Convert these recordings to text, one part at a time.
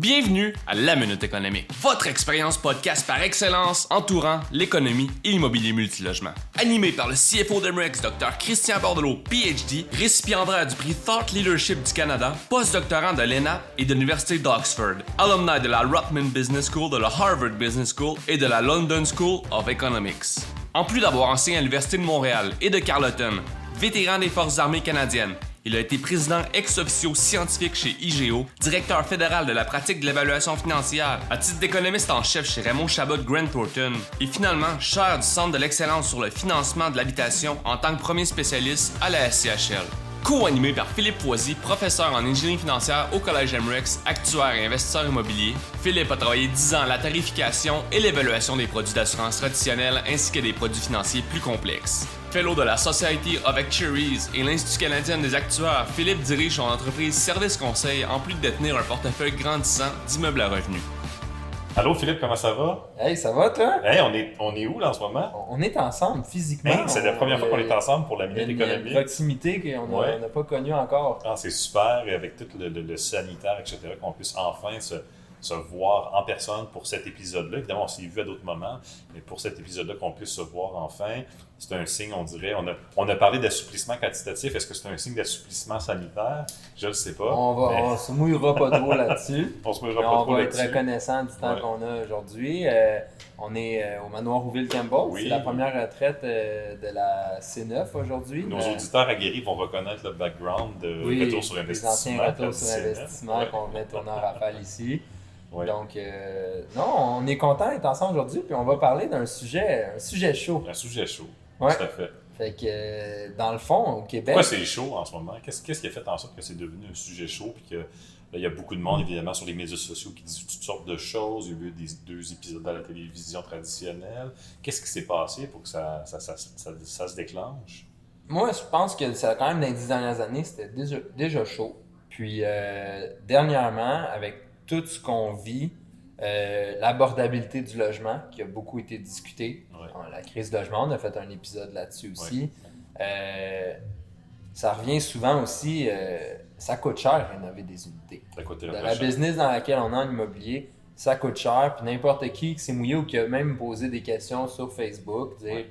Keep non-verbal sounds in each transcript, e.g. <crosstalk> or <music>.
Bienvenue à La Minute Économique, votre expérience podcast par excellence entourant l'économie et l'immobilier multilogement. Animé par le CFO d'Emrex, Dr Christian Bordelot, PhD, récipiendaire du prix Thought Leadership du Canada, postdoctorant de l'ENA et de l'Université d'Oxford, alumni de la Rutman Business School, de la Harvard Business School et de la London School of Economics. En plus d'avoir enseigné à l'Université de Montréal et de Carleton, vétéran des Forces armées canadiennes, il a été président ex officio scientifique chez IGO, directeur fédéral de la pratique de l'évaluation financière, à titre d'économiste en chef chez Raymond Chabot Grant Thornton, et finalement chair du Centre de l'excellence sur le financement de l'habitation en tant que premier spécialiste à la SCHL. Co-animé par Philippe Foisy, professeur en ingénierie financière au Collège MREX, actuaire et investisseur immobilier, Philippe a travaillé 10 ans à la tarification et l'évaluation des produits d'assurance traditionnels ainsi que des produits financiers plus complexes. Fellow de la Society of Actuaries et l'Institut canadien des actuaires, Philippe dirige son entreprise Service Conseil en plus de détenir un portefeuille grandissant d'immeubles à revenus. Allô Philippe, comment ça va? Hey, ça va toi? Hey, on est, on est où là en ce moment? On est ensemble physiquement. Hey, c'est la première fois qu'on est ensemble pour la minute une, une économique. proximité qu'on Ouais. n'a pas connue encore. Ah, c'est super, et avec tout le, le- le sanitaire, etc., qu'on puisse enfin se, se voir en personne pour cet épisode-là. Évidemment, on s'est vu à d'autres moments, mais pour cet épisode-là, qu'on puisse se voir enfin, c'est un signe, on dirait. On a, on a parlé d'assouplissement quantitatif. Est-ce que c'est un signe d'assouplissement sanitaire? Je ne sais pas. On va, mais on se mouillera pas trop là-dessus. <laughs> on se mettra pas on trop va être reconnaissant du temps Ouais. qu'on a aujourd'hui. Euh, on est euh, au manoir Rouville-Campbell. Oui. C'est la première retraite euh, de la C9 aujourd'hui. Nos auditeurs aguerris vont reconnaître le background de oui, Retour sur les investissement. anciens retours sur investissement Ouais. qu'on venait tourner en rafale ici. Ouais. Donc, euh, non, on est content d'être ensemble aujourd'hui, puis on va parler d'un sujet, un sujet chaud. Un sujet chaud. Ouais. Tout à fait. Fait que, euh, dans le fond, au Québec, Pourquoi c'est chaud en ce moment? Qu'est-ce qu'est-ce qui a fait en sorte que c'est devenu un sujet chaud? Puis que là, il y a beaucoup de monde, évidemment, sur les médias sociaux qui disent toutes sortes de choses. Il y a eu des, deux épisodes à la télévision traditionnelle. Qu'est-ce qui s'est passé pour que ça, ça, ça, ça- ça se déclenche? Moi, je pense que ça, quand même, dans les dix dernières années, c'était déjà, déjà chaud. Puis, euh, dernièrement, avec tout ce qu'on vit, euh, l'abordabilité du logement, qui a beaucoup été discuté, Ouais. la crise du logement, on a fait un épisode là-dessus aussi. Euh, ça revient souvent aussi, euh, ça coûte cher rénover des unités. Ça coûte Dans la cher. business dans laquelle on est en immobilier, ça coûte cher. Puis n'importe qui qui s'est mouillé ou qui a même posé des questions sur Facebook, dire Ouais.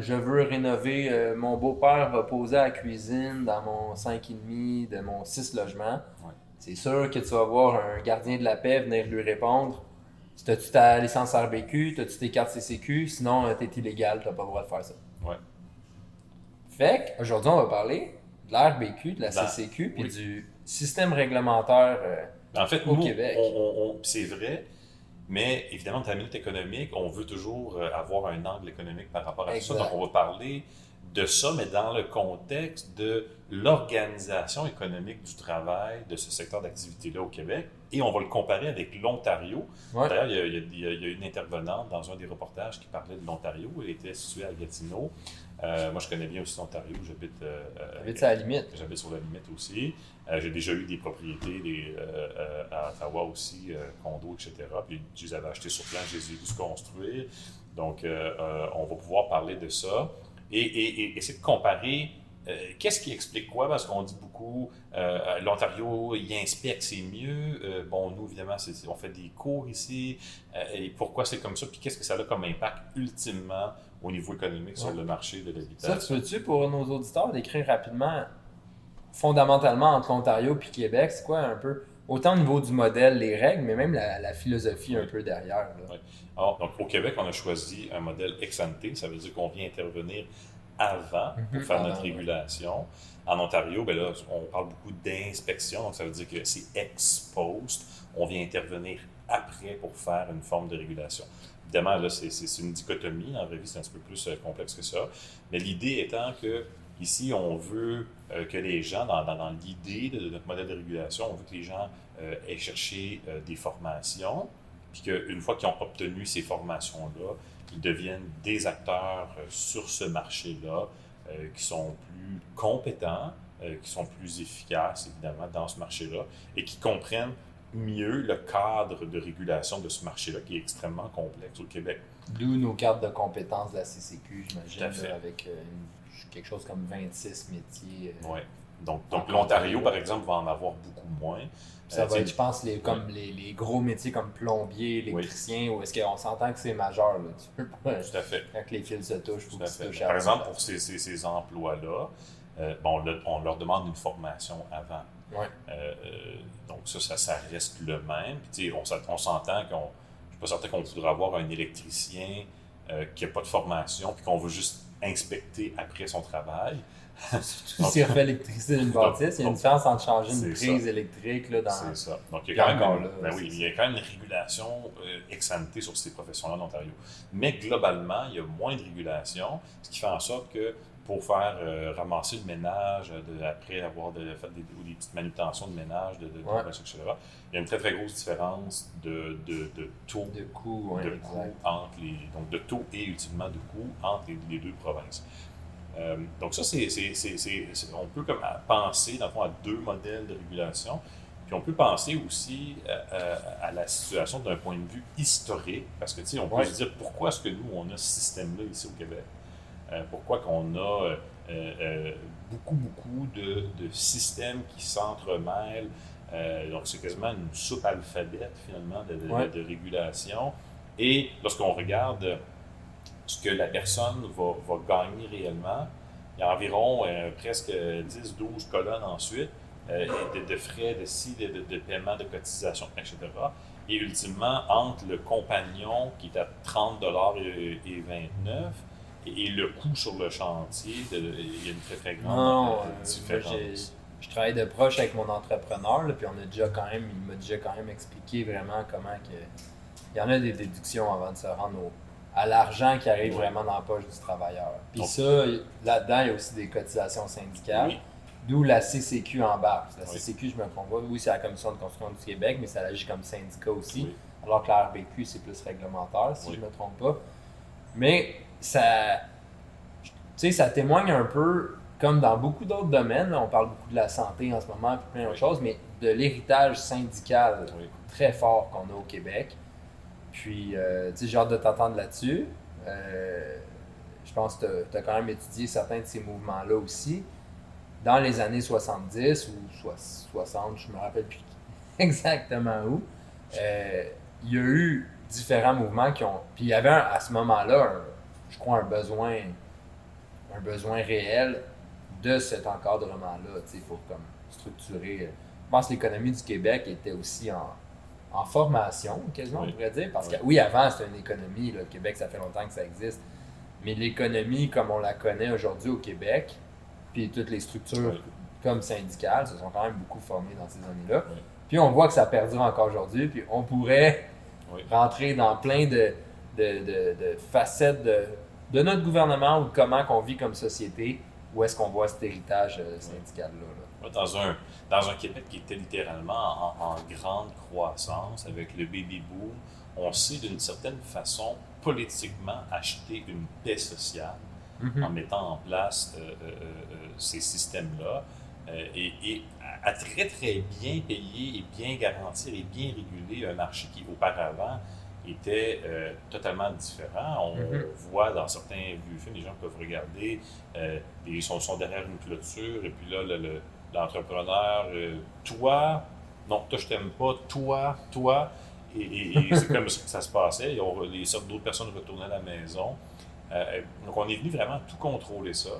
Je veux rénover, mon beau-père va poser à la cuisine dans mon 5,5 de mon 6 logements. C'est sûr que tu vas voir un gardien de la paix venir lui répondre T'as-tu ta licence RBQ T'as-tu tes cartes CCQ Sinon, euh, t'es illégal, t'as pas le droit de faire ça. Ouais. Fait qu'aujourd'hui, on va parler de l'RBQ, de la De la- CCQ, puis oui. du système réglementaire. euh, En fait, Au nous, Québec. c'est vrai, mais évidemment, dans la minute économique, on veut toujours euh, avoir un angle économique par rapport à tout ça. Donc, on va parler de ça, mais dans le contexte de l'organisation économique du travail de ce secteur d'activité-là au Québec. Et on va le comparer avec l'Ontario. Ouais. D'ailleurs, il y, a, il il y une intervenante dans un des reportages qui parlait de l'Ontario. Elle était située à Gatineau. Euh, moi, je connais bien aussi l'Ontario. J'habite euh, euh, à la limite. J'habite sur la limite aussi. Euh, j'ai déjà eu des propriétés des, euh, euh, à Ottawa aussi, euh, condos, etc. Puis je les avais achetés sur plan, je les ai se construire. Donc, euh, euh, on va pouvoir parler de ça et, et- et essayer de comparer euh, qu'est-ce qui explique quoi, parce qu'on dit beaucoup, euh, l'Ontario, il inspecte, c'est mieux. Euh, bon, nous, évidemment, on fait des cours ici. Euh, et pourquoi c'est comme ça? Puis qu'est-ce que ça a comme impact ultimement au niveau économique sur Ouais. le marché de Ça, l'habitation? tu veux-tu, pour nos auditeurs, décrire rapidement, fondamentalement, entre l'Ontario et Québec, c'est quoi un peu, autant au niveau du modèle, les règles, mais même la, la philosophie un peu derrière. là. Ouais. Alors, donc, au Québec, on a choisi un modèle ex ante, ça veut dire qu'on vient intervenir avant pour Mhm. faire Avant, notre ouais. régulation. En Ontario, ben là, on parle beaucoup d'inspection, donc ça veut dire que c'est ex post. On vient intervenir après pour faire une forme de régulation. Évidemment, là, c'est- une dichotomie. En vrai, c'est un petit peu plus euh, complexe que ça. Mais l'idée étant que ici, on veut euh, que les gens, dans, dans- dans l'idée de notre modèle de régulation, on veut que les gens euh, aient cherché euh, des formations, puis qu'une fois qu'ils ont obtenu ces formations-là, ils deviennent des acteurs sur ce marché-là, qui sont plus compétents, qui sont plus efficaces, évidemment, dans ce marché-là, et qui comprennent mieux le cadre de régulation de ce marché-là, qui est extrêmement complexe au Québec. D'où nos cartes de compétences de la CCQ, j'imagine, avec une- quelque chose comme 26 métiers. euh, Ouais. Donc, donc l'Ontario, Ontario. par exemple, va en avoir beaucoup moins. Ça Euh, va être, je pense, les, comme les, les gros métiers comme plombier, électricien, ou est-ce qu'on s'entend que c'est majeur, là? Tu peux pas, Tout à fait. quand les fils se touchent, faut Tout à qu'ils se fait. touchent Par exemple, pour ces, ces- ces emplois-là, euh, bon, on leur demande une formation avant. Ouais. Euh, euh, donc ça, ça, ça reste le même. Puis, tu sais, on, on s'entend qu'on. Je suis pas certain qu'on voudrait avoir un électricien qui n'a pas de formation puis qu'on veut juste inspecter après son travail. <laughs> S'il refait l'électricité d'une bâtisse, il y a une différence entre changer une prise ça. électrique là, dans. C'est ça. Donc, il y a quand même, une, ben oui, il y a quand même une régulation euh, ex ante sur ces professions-là en Ontario. Mais globalement, il y a moins de régulation, ce qui fait en sorte que pour faire euh, ramasser le ménage, euh, de- après avoir de, fait des, ou des petites manutentions de ménage, de, de, de- Ouais. etc., il y a une très très grosse différence de, de, de taux De coût, ouais, entre les donc de taux et ultimement de coûts entre les, les deux provinces. Euh, donc ça, c'est, c'est- c'est- c'est- c'est- on peut comme penser dans le fond à deux modèles de régulation. Puis on peut penser aussi à la situation d'un point de vue historique, parce que tu sais, on peut Ouais. se dire pourquoi est-ce que nous on a ce système-là ici au Québec? Euh, pourquoi qu'on a euh, euh, beaucoup, beaucoup de, de systèmes qui s'entremêlent? Donc, c'est quasiment une soupe alphabète, finalement, de, de- Ouais. de régulation. Et lorsqu'on regarde ce que la personne va, va gagner réellement, il y a environ euh, presque 10-12 colonnes ensuite euh, de, de frais de ci, de, de, de paiement de cotisation, etc. Et ultimement, entre le compagnon qui est à 30 et, et 29 et, et le coût sur le chantier, de- il y a une très très grande Non, euh, euh, différence. je travaille de proche avec mon entrepreneur, là, puis on a déjà quand même, il m'a déjà quand même expliqué vraiment comment que, il y en a des déductions avant de se rendre au- à l'argent qui arrive vraiment dans la poche du travailleur. Puis Donc- ça, là-dedans, il y a aussi des cotisations syndicales, Oui. d'où la CCQ embarque. La Oui. CCQ, je me trompe pas, oui, c'est la Commission de construction du Québec, mais ça agit comme syndicat aussi. Oui. Alors que la RBQ, c'est plus réglementaire, si je ne me trompe pas. Mais ça, tu sais, ça témoigne un peu, comme dans beaucoup d'autres domaines, là, on parle beaucoup de la santé en ce moment, puis plein d'autres Oui. choses, mais de l'héritage syndical Oui. très fort qu'on a au Québec. Puis, euh, tu sais, j'ai hâte de t'entendre là-dessus. Euh, je pense que tu as quand même étudié certains de ces mouvements-là aussi. Dans les années 70 ou soix- 60, je me rappelle plus <laughs> exactement où, euh, il y a eu différents mouvements qui ont. Puis il y avait un- à ce moment-là, un- je crois, un besoin, un besoin réel de cet encadrement-là, pour comme structurer. euh, Je pense que l'économie du Québec était aussi en, en formation, quasiment, Oui. on pourrait dire. Parce Oui. que oui, avant, c'était une économie. là, le Québec, ça fait longtemps que ça existe. Mais l'économie, comme on la connaît aujourd'hui au Québec, puis toutes les structures Oui. comme syndicales se sont quand même beaucoup formées dans ces années-là. Oui. Puis on voit que ça perdure encore aujourd'hui. Puis on pourrait rentrer dans plein de, de, de- de facettes de, de notre gouvernement ou de comment qu'on vit comme société, où est-ce qu'on voit cet héritage euh, syndical-là. Dans un, dans un Québec qui était littéralement en, en grande croissance avec le baby boom, on sait d'une certaine façon politiquement acheter une paix sociale en mettant en place euh, euh, euh, ces systèmes-là euh, et, et à, à très très bien payer et bien garantir et bien réguler un marché qui auparavant était euh, totalement différent. On Mhm. voit dans certains vieux films, les gens peuvent regarder, euh, ils sont, sont derrière une clôture et puis là, le- le- l'entrepreneur, euh, toi, non, toi je t'aime pas, toi, toi, et, et- et c'est comme ça que ça se passait. Et on- les sortes d'autres personnes retournaient à la maison. Euh, donc, on est venu vraiment tout contrôler ça.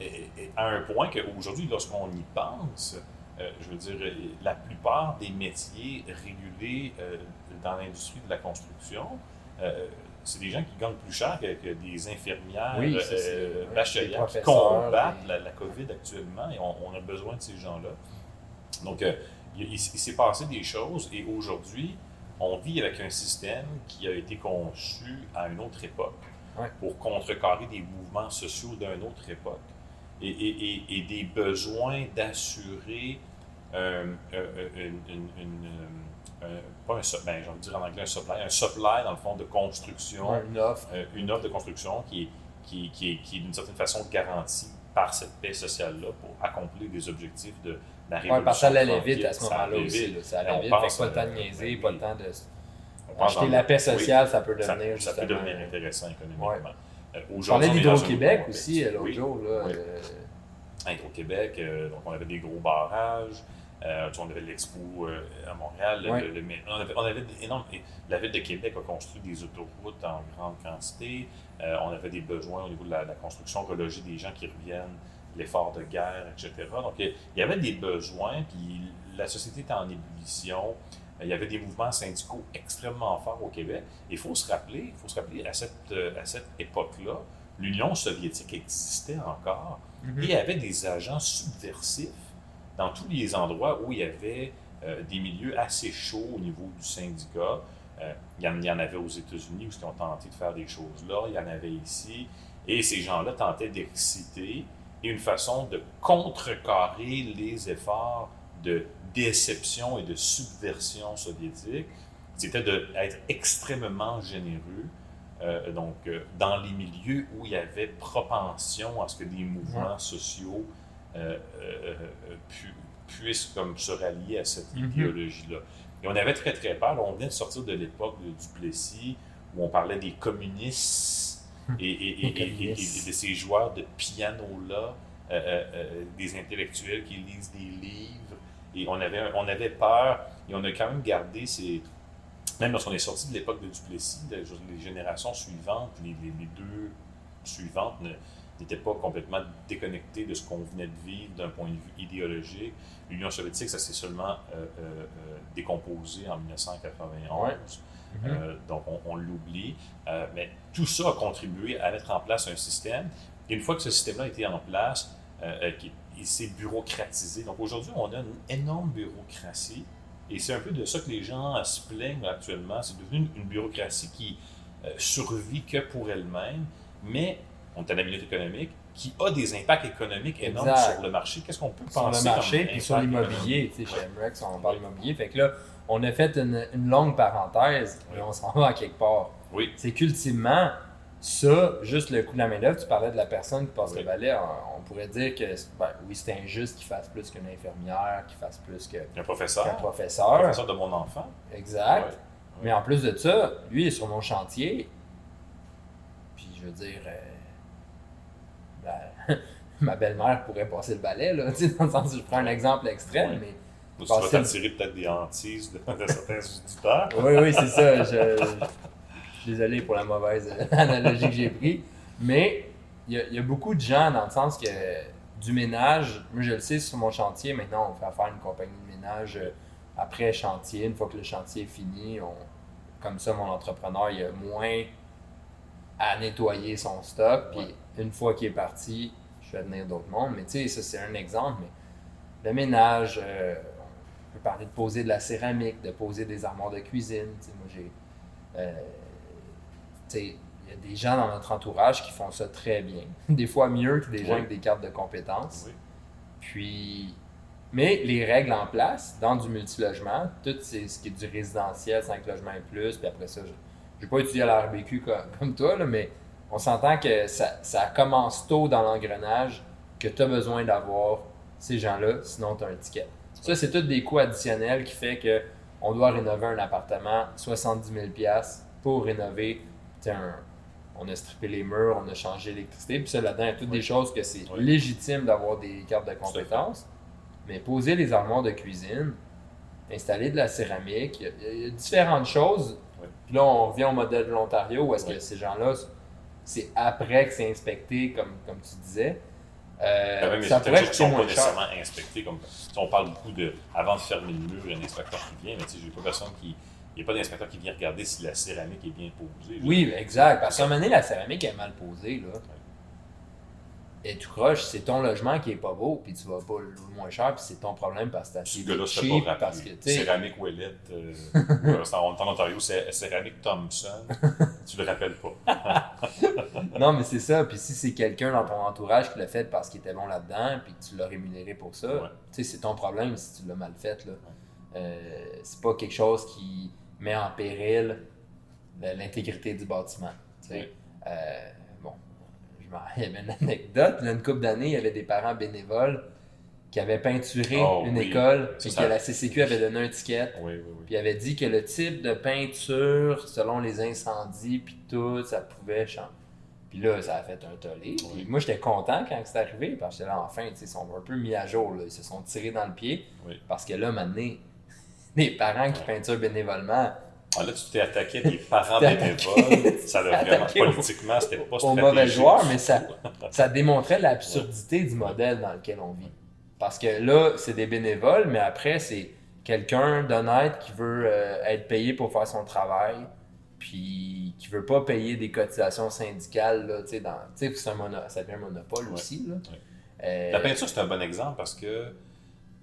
Et à un point qu'aujourd'hui, lorsqu'on y pense, euh, je veux dire, la plupart des métiers régulés euh, dans l'industrie de la construction, euh, c'est des gens qui gagnent plus cher que, que des infirmières, Oui, bachelières qui combattent la, la COVID actuellement et on, on a besoin de ces gens-là. Donc, il, il- il s'est passé des choses et aujourd'hui, on vit avec un système qui a été conçu à une autre époque Ouais. pour contrecarrer des mouvements sociaux d'une autre époque et, et- et- et des besoins d'assurer une, une- une, euh, euh, pas un, sup- ben, j'ai envie de dire en anglais un supply, un supply dans le fond de construction, Ouais, une offre. euh, une offre de construction qui est, qui, qui qui est d'une certaine façon garantie par cette paix sociale-là pour accomplir des objectifs de, de la révolution. Ouais, parce que ça allait vite à ce Ça moment-là aussi. là. Ça allait vite. pense, Fait que pas le temps de euh, niaiser, ben pas oui. le temps de. On Acheter la paix oui, sociale, ça peut ça, devenir ça peut justement- devenir intéressant économiquement. Ouais. Euh, on un d'Hydro-Québec aussi euh, l'autre Oui. jour. Là, Oui. euh, Hydro-Québec, euh, donc on avait des gros barrages. Euh, on avait l'expo euh, à Montréal. le- Ouais. le- le- mais on avait, on et La ville de Québec a construit des autoroutes en grande quantité. Euh, on avait des besoins au niveau de la, la construction, reloger des gens qui reviennent, l'effort de guerre, etc. Donc, il y avait des besoins, puis la société était en ébullition. Il y avait des mouvements syndicaux extrêmement forts au Québec. Il faut se rappeler, il faut se rappeler à cette, à cette époque-là, l'Union soviétique existait encore et il y avait des agents subversifs dans tous les endroits où il y avait euh, des milieux assez chauds au niveau du syndicat. Euh, il, y en, il y en avait aux États-Unis où ils ont tenté de faire des choses là, il y en avait ici. Et ces gens-là tentaient d'exciter et une façon de contrecarrer les efforts de déception et de subversion soviétique, c'était d'être extrêmement généreux. euh, donc, euh, dans les milieux où il y avait propension à ce que des mouvements sociaux euh, euh, euh, pu- puissent comme se rallier à cette Mhm. idéologie-là. Et on avait très, très peur. On venait de sortir de l'époque de Duplessis, où on parlait des communistes et, et- et- Les et- et- communistes. et de ces joueurs de piano-là, euh, euh, euh, des intellectuels qui lisent des livres. Et on avait, on avait peur, et on a quand même gardé ces... Même lorsqu'on est sorti de l'époque de Duplessis, les, les générations suivantes, les, les- les deux suivantes n'étaient pas complètement déconnectées de ce qu'on venait de vivre d'un point de vue idéologique. L'Union soviétique, ça s'est seulement euh, euh, euh, décomposé en 1991. Ouais. Mhm. Euh, donc, on, on l'oublie. Mais tout ça a contribué à mettre en place un système. Et une fois que ce système-là a été en place, il s'est bureaucratisé. Donc, aujourd'hui, on a une énorme bureaucratie. Et c'est un peu de ça que les gens se plaignent actuellement. C'est devenu une, bureaucratie qui survit que pour elle-même, mais on est à la minute économique, qui a des impacts économiques énormes Exact. sur le marché. Qu'est-ce qu'on peut sur penser le marché puis sur l'immobilier. Tu sais, chez MREX, on parle d'immobilier. Fait que là, on a fait une, une longue parenthèse et Oui. on s'en va à quelque part. Oui, C'est qu'ultimement, ça, juste le coût de la main-d'œuvre, tu parlais de la personne qui passe Oui. le balai, on, on pourrait dire que ben, oui, c'est injuste qu'il fasse plus qu'une infirmière, qu'il fasse plus que- un professeur, qu'un un professeur. professeur de mon enfant. Exact. Mais en plus de ça, lui il est sur mon chantier. Puis je veux dire, euh, ben, <laughs> ma belle-mère pourrait passer le balai, là, <laughs> dans le sens où je prends un exemple extrême, Ouais. mais Ou tu vas t'attirer peut-être des hantises de, de certains auditeurs. <laughs> oui, oui, c'est ça. Je, je suis désolé pour la mauvaise analogie que j'ai prise. Mais il y, a- y beaucoup de gens dans le sens que du ménage, moi je le sais sur mon chantier, maintenant on fait affaire à une compagnie de ménage euh, après chantier, une fois que le chantier est fini, on, comme ça mon entrepreneur il a moins à nettoyer son stock, puis Ouais. une fois qu'il est parti, je fais venir d'autres mondes. Mais tu sais, ça c'est un exemple, mais le ménage, euh, on peut parler de poser de la céramique, de poser des armoires de cuisine. Tu sais, moi, j'ai. euh, tu sais, il y a des gens dans notre entourage qui font ça très bien. <laughs> Des fois mieux que des gens avec des cartes de compétences. Oui. Puis. Mais les règles en place dans du multilogement, tout ce qui est du résidentiel, 5 logements et plus, puis après ça, je n'ai pas étudié à la RBQ comme, comme toi, là, mais on s'entend que ça, ça commence tôt dans l'engrenage que tu as besoin d'avoir ces gens-là, sinon tu as un ticket. Ça, c'est tous des coûts additionnels qui fait que on doit rénover un appartement, 70 000 pour rénover. un- on a strippé les murs, on a changé l'électricité, puis ça là-dedans, il y a toutes Oui. des choses que c'est Oui. légitime d'avoir des cartes de compétences. Mais poser les armoires de cuisine, installer de la céramique, il y a, il y a différentes choses. Puis là, on revient au modèle de l'Ontario où est-ce que ces gens-là, c'est après que c'est inspecté, comme, comme tu disais. Euh, Quand même, il y a ça pourrait coûter sont pas nécessairement inspectées. Comme, si on parle beaucoup de, avant de fermer le mur, il y a un inspecteur qui vient, mais tu sais, j'ai pas personne qui, il n'y a pas d'inspecteur qui vient regarder si la céramique est bien posée. Oui, exact. Parce qu'à un moment donné, la céramique est mal posée. Là. Et tu croches, c'est ton logement qui est pas beau, puis tu vas pas le louer moins cher, puis c'est ton problème parce que t'as acheté gars-là cheap, pas parce que, rappeler. tu sais, Céramique Ouellette, euh, euh, c'est en, en Ontario, c'est Céramique Thompson. <laughs> tu le rappelles pas. <laughs> Non, mais c'est ça. Puis si c'est quelqu'un dans ton entourage qui l'a fait parce qu'il était bon là-dedans, puis que tu l'as rémunéré pour ça, Ouais. tu sais, c'est ton problème si tu l'as mal fait. Là. Euh, c'est pas quelque chose qui met en péril le- l'intégrité du bâtiment. tu sais. Ouais. Euh, il y avait une anecdote. Il y a une couple d'années, il y avait des parents bénévoles qui avaient peinturé Oh, une oui. école et que la CCQ avait donné un ticket. Oui. Puis avait dit que le type de peinture, selon les incendies, puis tout, ça pouvait changer. Puis là, ça a fait un tollé. Puis moi, j'étais content quand c'est arrivé, parce que là, enfin, ils sont un peu mis à jour. là. Ils se sont tirés dans le pied. Parce que là, maintenant, <laughs> les parents qui peinturent bénévolement, Ah, là, tu t'es attaqué à <laughs> tes parents bénévoles. Ça l'a vraiment, politiquement, c'était pas stratégique. mauvais joueurs, mais ça, ça démontrait l'absurdité du modèle dans lequel on vit. Parce que là, c'est des bénévoles, mais après, c'est quelqu'un d'honnête qui veut euh, être payé pour faire son travail, puis qui veut pas payer des cotisations syndicales. Là, tu sais, dans, tu sais, c'est un mono- ça devient un monopole Ouais. aussi. Là. Ouais. Euh, La peinture, c'est un bon exemple parce que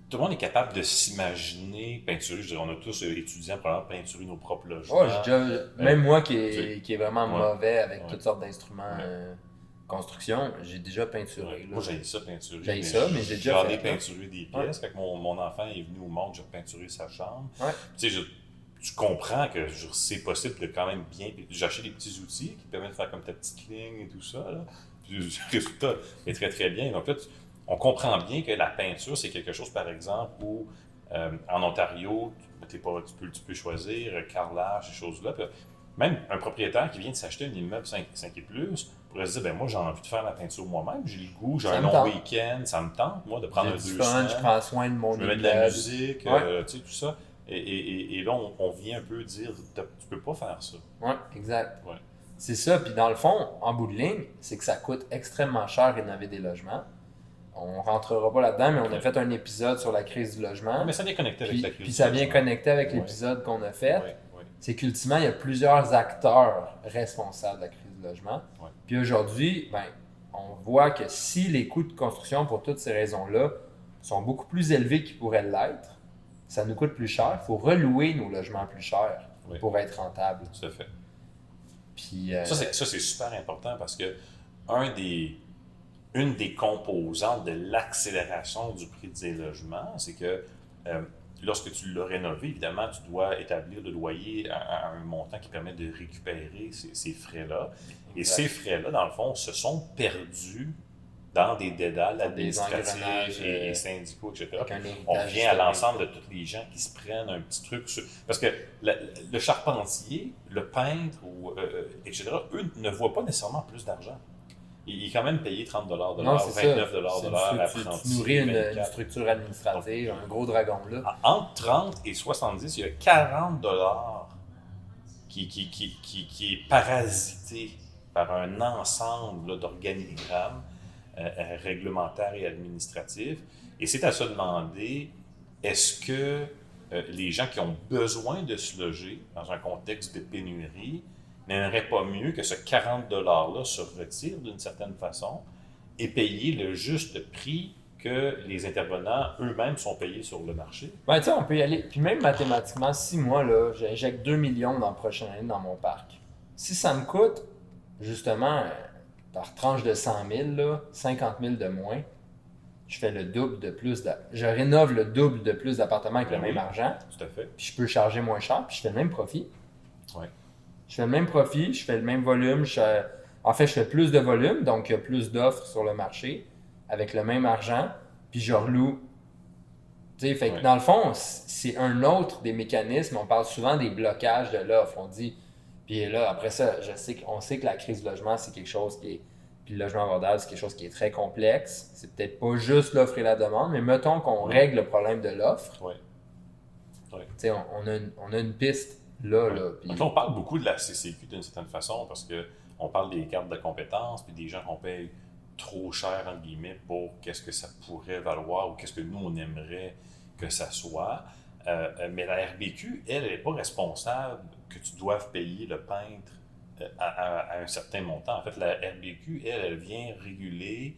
tout le monde est capable de s'imaginer peinturer. Je on a tous euh, étudiants probablement peinturer nos propres logements. ouais, déjà- même moi qui est, qui est vraiment Ouais. mauvais avec Ouais. toutes sortes d'instruments euh, construction, j'ai déjà peinturé. Moi, j'ai ça peinturer. J'ai ça, mais j'ai déjà fait, peinturé des pièces. Quand mon, mon enfant est venu au monde, j'ai peinturé sa chambre. Tu sais, je- tu comprends que c'est possible de quand même bien. J'ai acheté des petits outils qui permettent de faire comme ta petite ligne et tout ça. Là. Puis <laughs> le résultat est très très bien. Donc là, tu- on comprend bien que la peinture, c'est quelque chose, par exemple, où euh, en Ontario, tu, t'es pas, tu, peux, tu peux choisir euh, carrelage, ces choses-là. Même un propriétaire qui vient de s'acheter un immeuble 5, 5 et plus pourrait se dire ben moi j'ai envie de faire la peinture moi-même, j'ai le goût, j'ai un long week-end, ça me tente moi de prendre un du fun, je prends soin de mon je me mets de la musique, Ouais. euh, tu sais, tout ça. Et, et- et- et là, on, on vient un peu dire, tu peux pas faire ça. Oui, exact. Ouais. C'est ça. Puis dans le fond, en bout de ligne, c'est que ça coûte extrêmement cher rénover des logements. On rentrera pas là-dedans, mais on a fait un épisode sur la crise du logement. Mais ça vient connecté avec puis, la crise. puis ça vient connecter avec l'épisode qu'on a fait. C'est qu'ultimement, il y a plusieurs acteurs responsables de la crise du logement. Puis aujourd'hui, ben, on voit que si les coûts de construction, pour toutes ces raisons-là, sont beaucoup plus élevés qu'ils pourraient l'être, ça nous coûte plus cher. Il faut relouer nos logements plus chers Oui. pour être rentable. Tout à fait. Puis, euh, Ça, c'est, ça, c'est super important parce que un des, une des composantes de l'accélération du prix des logements, c'est que euh, lorsque tu l'as rénové, évidemment, tu dois établir le loyer à, à un montant qui permet de récupérer ces, ces frais-là. Et ces frais-là, dans le fond, se sont perdus dans des dédales administratifs et, euh, et syndicaux, etc. On revient à l'ensemble de tous les gens qui se prennent un petit truc sur... Parce que la- le charpentier, le peintre, ou, euh, etc., eux ne voient pas nécessairement plus d'argent. Il il est quand même payé 30 Non, 29 c'est ça. 29 C'est une à stru- tu- apprenti, Tu nourris une, une 24. structure administrative, un gros dragon là. Entre 30 et 70, il y a 40 dollars qui, qui, qui, qui, qui est parasité par un ensemble d'organigrammes euh, euh, réglementaires et administratifs. Et c'est à se demander, est-ce que euh, les gens qui ont besoin de se loger dans un contexte de pénurie n'aimeraient pas mieux que ce 40 $-là se retire d'une certaine façon et payer le juste prix que les intervenants eux-mêmes sont payés sur le marché? Ben, tu on peut y aller. Puis même mathématiquement, si moi, là, j'injecte 2 millions dans la prochaine année dans mon parc, si ça me coûte, justement, euh, par tranche de 100 000, là, 50 000 de moins, je fais le double de plus. d'a- Je rénove le double de plus d'appartements avec Ben le même oui. argent, Tout à fait. puis je peux charger moins cher, puis je fais le même profit. Ouais. Je fais le même profit, je fais le même volume. je- En fait, je fais plus de volume, donc il y a plus d'offres sur le marché avec le même argent, puis je reloue. Tu sais, fait que dans le fond, c'est un autre des mécanismes. On parle souvent des blocages de l'offre. On dit, puis là, après ça, je sais qu'on sait que la crise du logement, c'est quelque chose qui est. Puis le logement abordable, c'est quelque chose qui est très complexe. C'est peut-être pas juste l'offre et la demande, mais mettons qu'on Ouais. règle le problème de l'offre. Ouais. Ouais. Tu sais, on, on a une, on a une piste là. là puis- on parle beaucoup de la CCQ d'une certaine façon parce que on parle des cartes de compétences puis des gens qu'on paye trop cher, entre guillemets, pour qu'est-ce que ça pourrait valoir ou qu'est-ce que nous, on aimerait que ça soit. Euh, euh, mais la RBQ, elle, elle n'est pas responsable que tu doives payer le peintre euh, à, à- à un certain montant. En fait, la RBQ, elle, elle vient réguler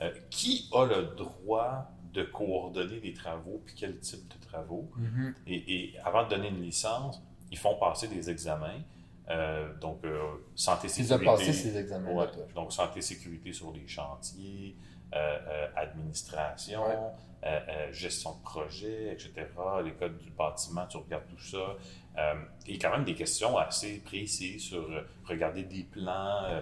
euh, qui a le droit de coordonner les travaux puis quel type de travaux. Mhm. Et, et avant de donner une licence, ils font passer des examens. Euh, donc, euh, santé, sécurité. passés, ces examens-là, Ouais. toi. Donc, santé, sécurité sur les chantiers, euh, euh, administration, Ouais. gestion de projet, etc. Les codes du bâtiment, tu regardes tout ça. Euh, et quand même des questions assez précises sur regarder des plans,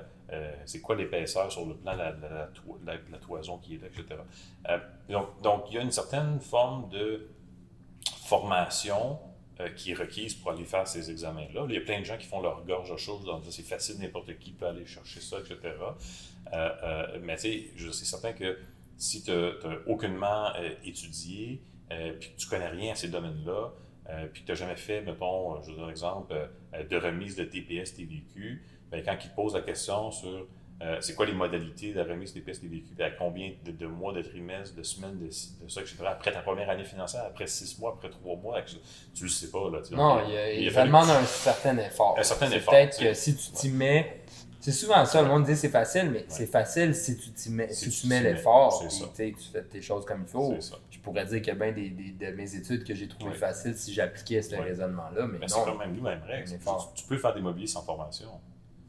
c'est quoi l'épaisseur sur le plan de la, la to- la- la toison qui est là, etc. Donc, donc, il y a une certaine forme de formation euh, qui est requise pour aller faire ces examens-là. Il y a plein de gens qui font leur gorge à choses, c'est facile, n'importe qui peut aller chercher ça, etc. Euh, euh, mais tu sais, c'est certain que si tu n'as aucunement étudié, puis que tu connais rien à ces domaines-là, puis que tu n'as jamais fait, mettons, je vous donne un exemple, de remise de TPS, TVQ, bien, quand ils te posent la question sur euh, c'est quoi les modalités de la remise des pièces des véhicules, à combien de, mois, de trimestres, de semaines, de, de ça, etc. Après ta première année financière, après six mois, après trois mois, tu le sais pas. Là, non, il, ça demande un certain effort. Un certain effort. Peut-être que si tu t'y mets, c'est souvent ça, le monde dit c'est facile, mais c'est facile si tu t'y mets, si, tu, mets l'effort, et tu fais tes choses comme il faut. Je pourrais dire qu'il y a bien des, des, de mes études que j'ai trouvé faciles si j'appliquais ce raisonnement-là, mais, mais. C'est quand même nous, même règle. Tu, tu, peux faire des mobiliers sans formation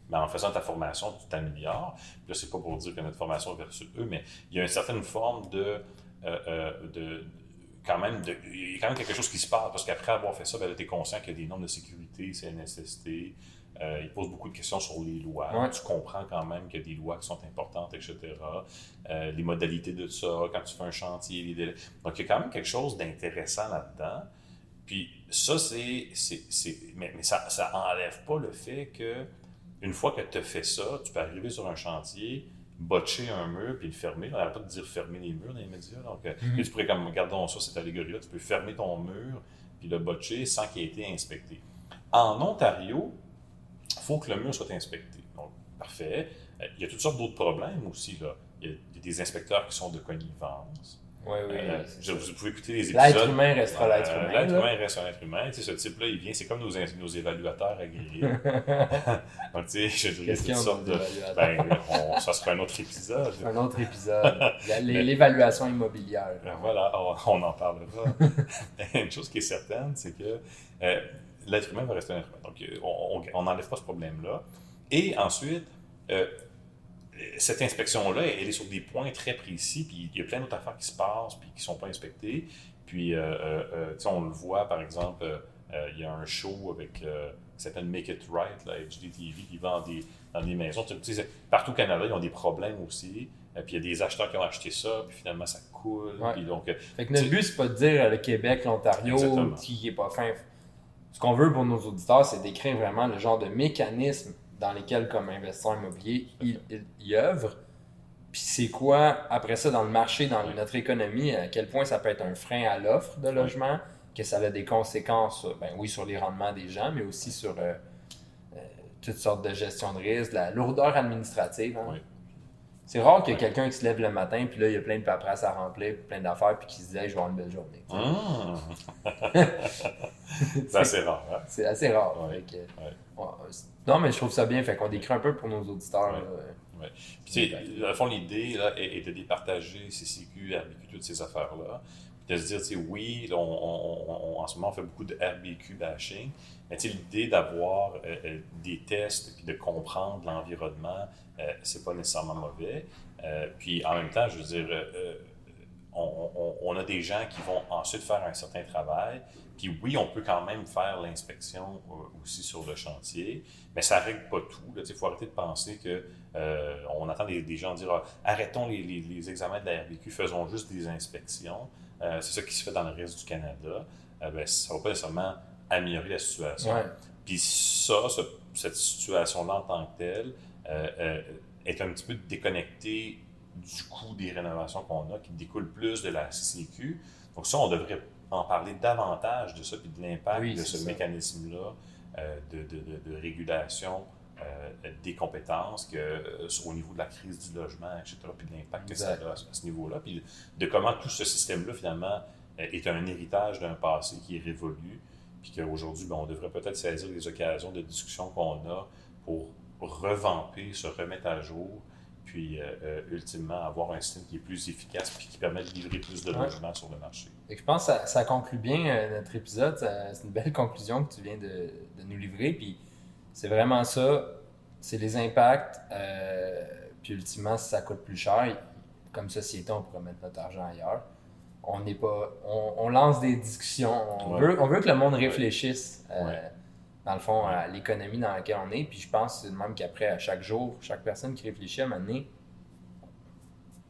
mais en faisant ta formation, tu t'améliores. Là, c'est pas pour dire que notre formation est versus eux, mais il y a une certaine forme de. Euh, euh, de quand même, de, il y a quand même quelque chose qui se passe, parce qu'après avoir fait ça, ben, tu es conscient qu'il y a des normes de sécurité, CNSST, euh, il pose beaucoup de questions sur les lois. Tu comprends quand même qu'il y a des lois qui sont importantes, etc. Euh, les modalités de ça, quand tu fais un chantier, les délais. Donc, il y a quand même quelque chose d'intéressant là-dedans. Puis, ça, c'est. Mais, mais ça, ça enlève pas le fait que une fois que tu as fait ça, tu peux arriver sur un chantier, botcher un mur puis le fermer. On n'arrête pas de dire fermer les murs dans les médias. Donc, euh, mhm. tu pourrais, comme, regardons ça, cette allégorie-là, tu peux fermer ton mur puis le botcher sans qu'il ait été inspecté. En Ontario, il faut que le mur soit inspecté. Donc, parfait. Euh, il y a toutes sortes d'autres problèmes aussi. Là. Il y a des inspecteurs qui sont de connivence. Oui, oui. Euh, vous pouvez écouter les épisodes. L'être humain restera euh, l'être humain. L'être humain reste un être humain. Tu sais, ce type-là, il vient, c'est comme nos, nos évaluateurs agréés. <laughs> Donc, tu sais, je dirais toutes sortes de. Ben, ça sera un autre épisode. Un autre épisode. L'évaluation immobilière. Ben, voilà, on, en parlera. <laughs> Une chose qui est certaine, c'est que euh, l'être humain va rester un être humain. Donc, on n'enlève pas ce problème-là. Et ensuite, cette inspection-là, elle est sur des points très précis, puis il y a plein d'autres affaires qui se passent, puis qui ne sont pas inspectées. Puis, euh, euh, euh on le voit, par exemple, euh, il y a un show avec, qui s'appelle Make It Right, là, HDTV, qui vend des, dans des maisons. partout au Canada, ils ont des problèmes aussi. puis il y a des acheteurs qui ont acheté ça, puis finalement, ça coule. Puis donc, fait que notre but, c'est pas de dire le Québec, l'Ontario, qui n'est pas fin. Ce qu'on veut pour nos auditeurs, c'est d'écrire vraiment le genre de mécanisme dans lesquels, comme investisseur immobilier, il, il, œuvre. Puis c'est quoi, après ça, dans le marché, dans notre économie, à quel point ça peut être un frein à l'offre de logement, que ça a des conséquences, ben oui, sur les rendements des gens, mais aussi sur euh, euh, toutes sortes de gestion de risque, la lourdeur administrative. Hein. C'est rare qu'il y ait quelqu'un qui se lève le matin, puis là, il y a plein de paperasse à remplir, plein d'affaires, puis qui se dit Je vais avoir une belle journée. Ah! <laughs> c'est assez rare. Hein? C'est assez rare. non, mais je trouve ça bien, fait qu'on décrit un peu pour nos auditeurs. Ouais. Puis, dans le fond, l'idée est, de départager CCQ, RBQ, toutes ces affaires-là. Puis de se dire, tu sais, oui, on, en ce moment, on fait beaucoup de RBQ bashing, mais l'idée d'avoir euh, euh, des tests puis de comprendre l'environnement, c'est pas nécessairement mauvais. Euh, puis en même temps, je veux dire, euh, on, a des gens qui vont ensuite faire un certain travail. Puis oui, on peut quand même faire l'inspection aussi sur le chantier, mais ça ne règle pas tout. Il faut arrêter de penser que on attend des, gens dire ah, arrêtons les, examens de la RBQ, faisons juste des inspections. c'est ça qui se fait dans le reste du Canada. Ben, ça ne va pas nécessairement améliorer la situation. Puis ça, cette situation-là en tant que telle, euh, euh, est un petit peu déconnecté du coût des rénovations qu'on a, qui découle plus de la CCQ. Donc ça, on devrait en parler davantage de ça, puis de l'impact de ce mécanisme-là euh, de, de, de, régulation des compétences que, au niveau de la crise du logement, etc., puis de l'impact que ça a à ce niveau-là, puis de comment tout ce système-là, finalement, est un héritage d'un passé qui est révolu, puis qu'aujourd'hui, ben, on devrait peut-être saisir les occasions de discussion qu'on a pour revamper, se remettre à jour, puis euh, euh, ultimement avoir un système qui est plus efficace puis qui permet de livrer plus de logements sur le marché. Et je pense que ça, conclut bien euh, notre épisode. C'est une belle conclusion que tu viens de, de nous livrer. Puis c'est vraiment ça. C'est les impacts. puis ultimement, si ça coûte plus cher, comme société, on pourrait mettre notre argent ailleurs. On n'est pas. On, lance des discussions. On, veut, on veut que le monde réfléchisse dans le fond, à l'économie dans laquelle on est. Puis je pense c'est même qu'après, à chaque jour, chaque personne qui réfléchit à un moment donné,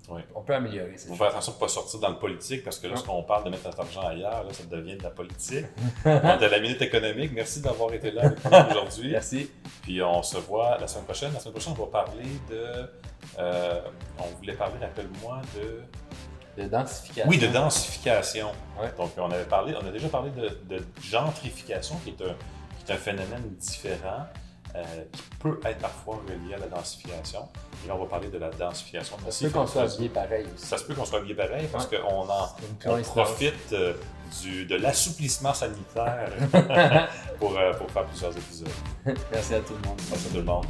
Oui. On peut améliorer Il faut faire attention de ne pas sortir dans le politique parce que lorsqu'on parle de mettre notre argent ailleurs, là, ça devient de la politique. <laughs> De la minute économique. Merci d'avoir été là avec nous aujourd'hui. Merci. Puis on se voit la semaine prochaine. La semaine prochaine, on va parler de. euh, on voulait parler, rappelle-moi, de. De densification. Oui, de densification. Ouais. Donc, on avait parlé, on a déjà parlé de, de gentrification, qui est un, qui est un phénomène différent, euh, qui peut être parfois relié à la densification. Et là, on va parler de la densification. Ça se peut qu'on soit habillé pareil aussi. Ça se peut qu'on soit habillé pareil parce Ouais. qu'on en, C'est on profite euh, du, de l'assouplissement sanitaire <laughs> pour, euh, pour faire plusieurs épisodes. Merci à tout le monde. Merci à tout le monde.